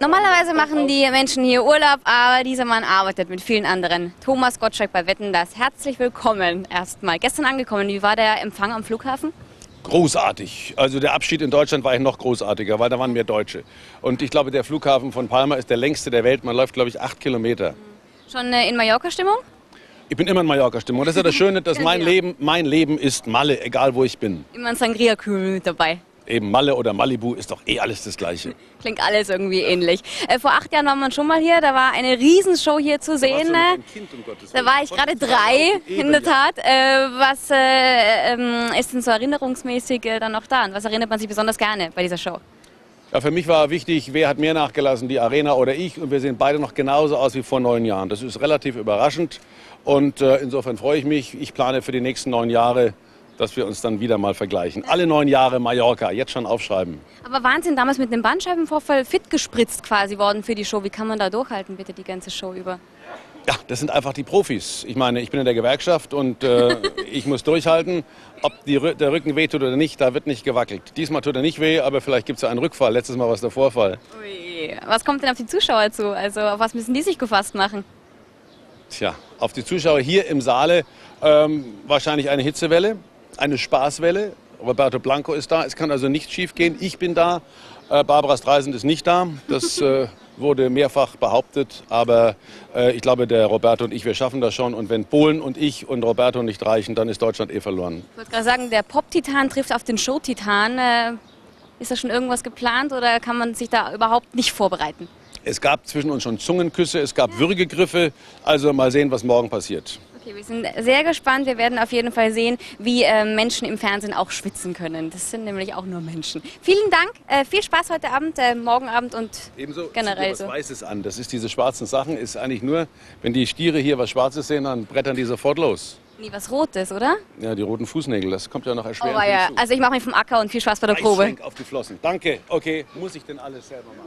Normalerweise machen die Menschen hier Urlaub, aber dieser Mann arbeitet mit vielen anderen. Thomas Gottschalk bei Wetten, das. Herzlich willkommen erstmal. Gestern angekommen, wie war der Empfang am Flughafen? Großartig. Also der Abschied in Deutschland war eigentlich noch großartiger, weil da waren mehr Deutsche. Und ich glaube, der Flughafen von Palma ist der längste der Welt. Man läuft, glaube ich, acht Kilometer. Schon äh, in Mallorca-Stimmung? Ich bin immer in Mallorca-Stimmung. Und das ist ja das Schöne, dass mein Leben, mein Leben ist Malle, egal wo ich bin. Immer ein Sangria-Kühl mit dabei. Eben Malle oder Malibu ist doch eh alles das Gleiche. Klingt alles irgendwie ähnlich. Äh, vor acht Jahren war man schon mal hier, da war eine Riesenshow hier zu sehen. warst du noch ein Kind, um Gottes Da war ich gerade drei, in der ja. Tat. Äh, was äh, ähm, ist denn so erinnerungsmäßig äh, dann noch da? Und was erinnert man sich besonders gerne bei dieser Show? Ja, für mich war wichtig, wer hat mehr nachgelassen, die Arena oder ich. Und wir sehen beide noch genauso aus wie vor neun Jahren. Das ist relativ überraschend. Und äh, insofern freue ich mich. Ich plane für die nächsten neun Jahre, dass wir uns dann wieder mal vergleichen. Alle neun Jahre Mallorca, jetzt schon aufschreiben. Aber Wahnsinn, damals mit einem Bandscheibenvorfall fit gespritzt quasi worden für die Show. Wie kann man da durchhalten, bitte, die ganze Show über? Ja, das sind einfach die Profis. Ich meine, ich bin in der Gewerkschaft und äh, ich muss durchhalten. Ob die, der Rücken wehtut oder nicht, da wird nicht gewackelt. Diesmal tut er nicht weh, aber vielleicht gibt es ja einen Rückfall. Letztes Mal war es der Vorfall. Ui. Was kommt denn auf die Zuschauer zu? Also auf was müssen die sich gefasst machen? Tja, auf die Zuschauer hier im Saale ähm, wahrscheinlich eine Hitzewelle, eine Spaßwelle. Roberto Blanco ist da. Es kann also nichts schiefgehen. Ich bin da. Äh, Barbara Streisand ist nicht da. Das äh, wurde mehrfach behauptet. Aber äh, ich glaube, der Roberto und ich, wir schaffen das schon. Und wenn Polen und ich und Roberto nicht reichen, dann ist Deutschland eh verloren. Ich wollte gerade sagen, der Pop-Titan trifft auf den Show-Titan. Äh, ist da schon irgendwas geplant oder kann man sich da überhaupt nicht vorbereiten? Es gab zwischen uns schon Zungenküsse, es gab Würgegriffe. Also mal sehen, was morgen passiert. Okay, wir sind sehr gespannt. Wir werden auf jeden Fall sehen, wie äh, Menschen im Fernsehen auch schwitzen können. Das sind nämlich auch nur Menschen. Vielen Dank, äh, viel Spaß heute Abend, äh, morgen Abend und Ebenso generell so. was Weißes an. Das ist diese schwarzen Sachen. Ist eigentlich nur, wenn die Stiere hier was Schwarzes sehen, dann brettern die sofort los. Nie was Rotes, oder? Ja, die roten Fußnägel, das kommt ja noch Oh, erschwerend ja. hinzu. Also ich mache mich vom Acker und viel Spaß bei der Probe. Eisschwenk auf die Flossen. Danke. Okay, muss ich denn alles selber machen?